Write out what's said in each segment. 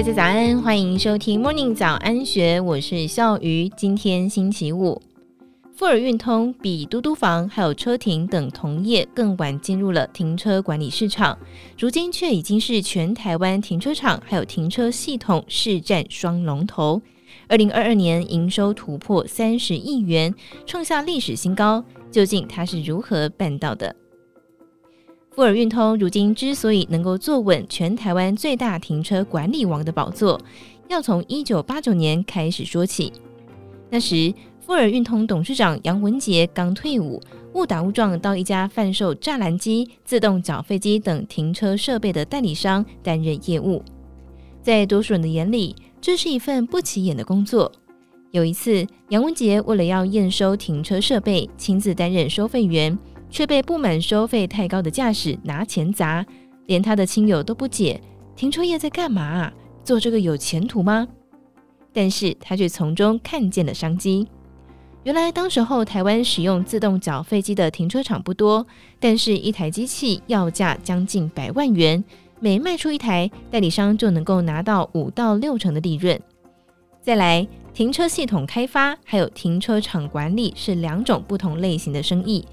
大家早安，欢迎收听 Morning 早安学，我是笑鱼。今天星期五，富尔运通比嘟嘟房还有车停等同业更晚进入了停车管理市场，如今却已经是全台湾停车场还有停车系统市占双龙头。二零二二年营收突破三十亿元，创下历史新高。究竟它是如何办到的？富尔运通如今之所以能够坐稳全台湾最大停车管理王的宝座，要从一九八九年开始说起。那时，富尔运通董事长杨文杰刚退伍，误打误撞到一家贩售栅栏机、自动缴费机等停车设备的代理商担任业务。在多数人的眼里，这是一份不起眼的工作。有一次，杨文杰为了要验收停车设备，亲自担任收费员。却被不满收费太高的驾驶拿钱砸，连他的亲友都不解：停车业在干嘛？做这个有前途吗？但是他却从中看见了商机。原来当时候台湾使用自动缴费机的停车场不多，但是一台机器要价将近百万元，每卖出一台，代理商就能够拿到五到六成的利润。再来，停车系统开发还有停车场管理是两种不同类型的生意。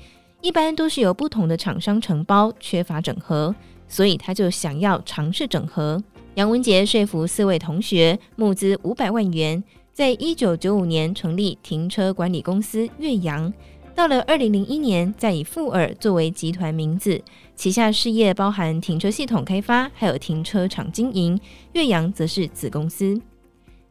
一般都是由不同的厂商承包，缺乏整合，所以他就想要尝试整合。杨文杰说服四位同学募资五百万元，在一九九五年成立停车管理公司岳阳。到了二零零一年，再以富尔作为集团名字，旗下事业包含停车系统开发，还有停车场经营。岳阳则是子公司。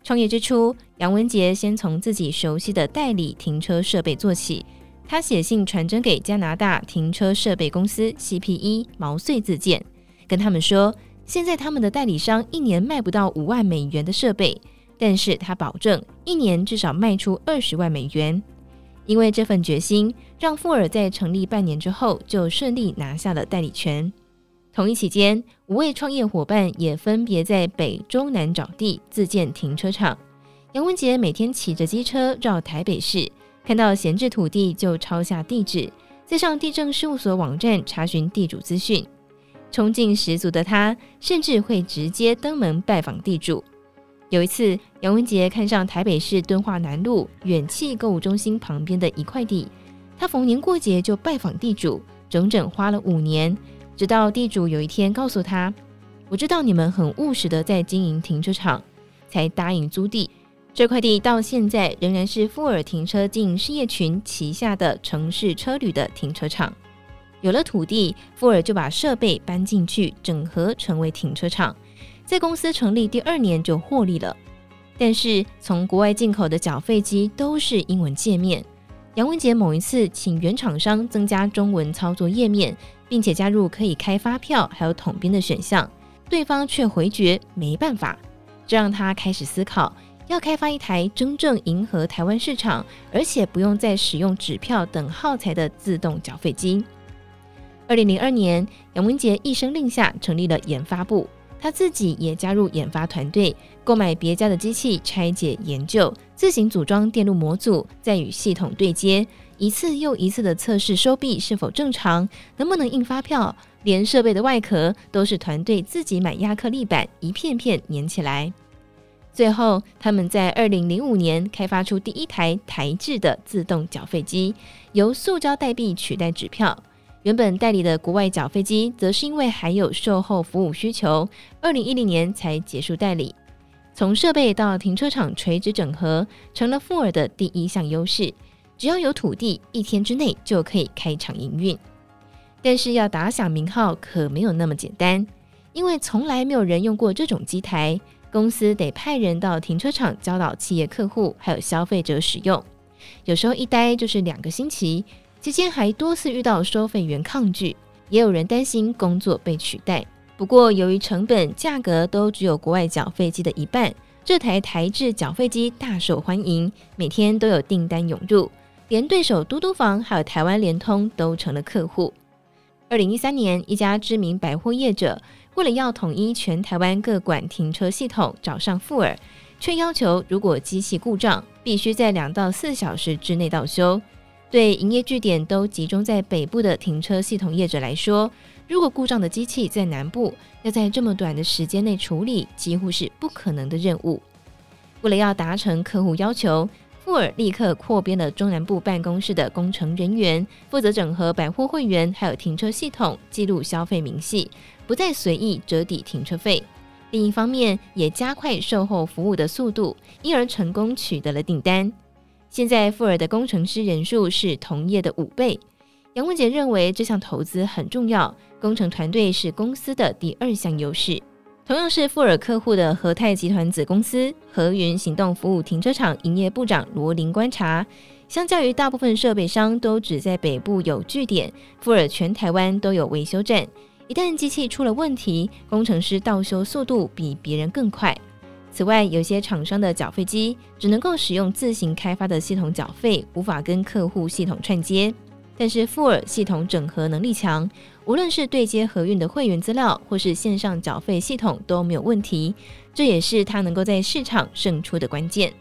创业之初，杨文杰先从自己熟悉的代理停车设备做起。他写信传真给加拿大停车设备公司 CPE 毛遂自荐，跟他们说，现在他们的代理商一年卖不到五万美元的设备，但是他保证一年至少卖出二十万美元。因为这份决心，让富尔在成立半年之后就顺利拿下了代理权。同一期间，五位创业伙伴也分别在北中南找地自建停车场。杨文杰每天骑着机车绕台北市。看到闲置土地就抄下地址，再上地政事务所网站查询地主资讯。冲劲十足的他，甚至会直接登门拜访地主。有一次，杨文杰看上台北市敦化南路远企购物中心旁边的一块地，他逢年过节就拜访地主，整整花了五年，直到地主有一天告诉他：“我知道你们很务实的在经营停车场，才答应租地。”这块地到现在仍然是富尔停车经营事业群旗下的城市车旅的停车场。有了土地，富尔就把设备搬进去，整合成为停车场。在公司成立第二年就获利了。但是从国外进口的缴费机都是英文界面。杨文杰某一次请原厂商增加中文操作页面，并且加入可以开发票还有统编的选项，对方却回绝没办法。这让他开始思考。要开发一台真正迎合台湾市场，而且不用再使用纸票等耗材的自动缴费机。二零零二年，杨文杰一声令下成立了研发部，他自己也加入研发团队，购买别家的机器拆解研究，自行组装电路模组，再与系统对接，一次又一次的测试收币是否正常，能不能印发票，连设备的外壳都是团队自己买亚克力板一片片粘起来。最后，他们在二零零五年开发出第一台台制的自动缴费机，由塑胶代币取代纸票。原本代理的国外缴费机，则是因为还有售后服务需求，二零一零年才结束代理。从设备到停车场垂直整合，成了富尔的第一项优势。只要有土地，一天之内就可以开场营运。但是要打响名号，可没有那么简单，因为从来没有人用过这种机台。公司得派人到停车场教导企业客户还有消费者使用，有时候一待就是两个星期，期间还多次遇到收费员抗拒，也有人担心工作被取代。不过由于成本价格都只有国外缴费机的一半，这台台制缴费机大受欢迎，每天都有订单涌入，连对手嘟嘟房还有台湾联通都成了客户。二零一三年，一家知名百货业者。为了要统一全台湾各馆停车系统，找上富尔，却要求如果机器故障，必须在两到四小时之内到修。对营业据点都集中在北部的停车系统业者来说，如果故障的机器在南部，要在这么短的时间内处理，几乎是不可能的任务。为了要达成客户要求，富尔立刻扩编了中南部办公室的工程人员，负责整合百货会员还有停车系统，记录消费明细，不再随意折抵停车费。另一方面，也加快售后服务的速度，因而成功取得了订单。现在富尔的工程师人数是同业的五倍。杨文杰认为这项投资很重要，工程团队是公司的第二项优势。同样是富尔客户的和泰集团子公司和云行动服务停车场营业部长罗林观察，相较于大部分设备商都只在北部有据点，富尔全台湾都有维修站。一旦机器出了问题，工程师到修速度比别人更快。此外，有些厂商的缴费机只能够使用自行开发的系统缴费，无法跟客户系统串接。但是富尔系统整合能力强，无论是对接合运的会员资料，或是线上缴费系统都没有问题，这也是他能够在市场胜出的关键。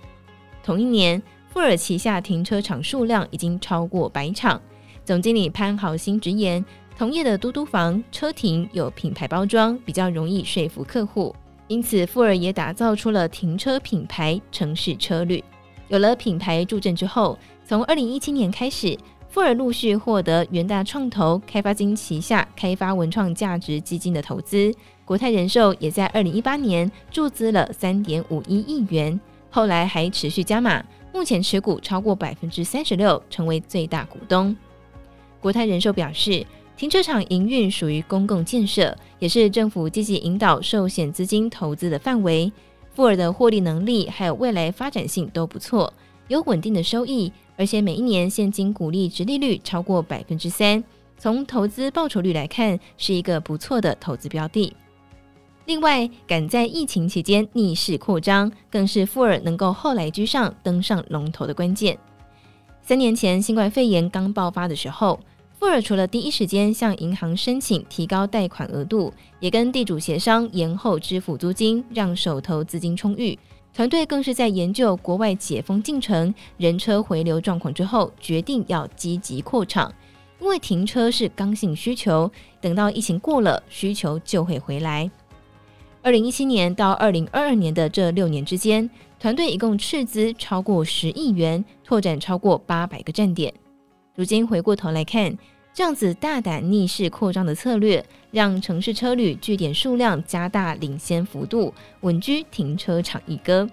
同一年，富尔旗下停车场数量已经超过百场。总经理潘豪兴直言，同业的嘟嘟房车停有品牌包装，比较容易说服客户，因此富尔也打造出了停车品牌城市车旅。有了品牌助阵之后，从二零一七年开始。富尔陆续获得元大创投、开发金旗下开发文创价值基金的投资，国泰人寿也在二零一八年注资了三点五一亿元，后来还持续加码，目前持股超过百分之三十六，成为最大股东。国泰人寿表示，停车场营运属于公共建设，也是政府积极引导寿险资金投资的范围。富尔的获利能力还有未来发展性都不错，有稳定的收益。而且每一年现金股利殖利率超过百分之三，从投资报酬率来看，是一个不错的投资标的。另外，赶在疫情期间逆势扩张，更是富尔能够后来居上登上龙头的关键。三年前新冠肺炎刚爆发的时候，富尔除了第一时间向银行申请提高贷款额度，也跟地主协商延后支付租金，让手头资金充裕。团队更是在研究国外解封进程、人车回流状况之后，决定要积极扩厂，因为停车是刚性需求，等到疫情过了，需求就会回来。二零一七年到二零二二年的这六年之间，团队一共斥资超过十亿元，拓展超过八百个站点。如今回过头来看，这样子大胆逆势扩张的策略，让城市车旅据点数量加大领先幅度，稳居停车场一哥。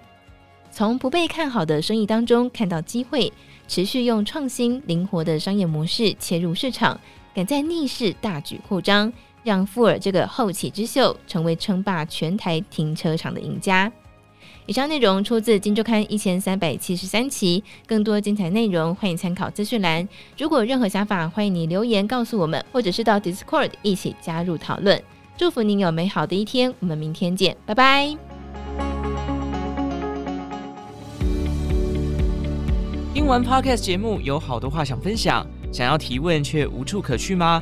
从不被看好的生意当中看到机会，持续用创新灵活的商业模式切入市场，敢在逆势大举扩张，让富尔这个后起之秀成为称霸全台停车场的赢家。以上内容出自《金周刊》一千三百七十三期，更多精彩内容欢迎参考资讯栏。如果有任何想法，欢迎你留言告诉我们，或者是到 Discord 一起加入讨论。祝福您有美好的一天，我们明天见，拜拜。听完 Podcast 节目，有好多话想分享，想要提问却无处可去吗？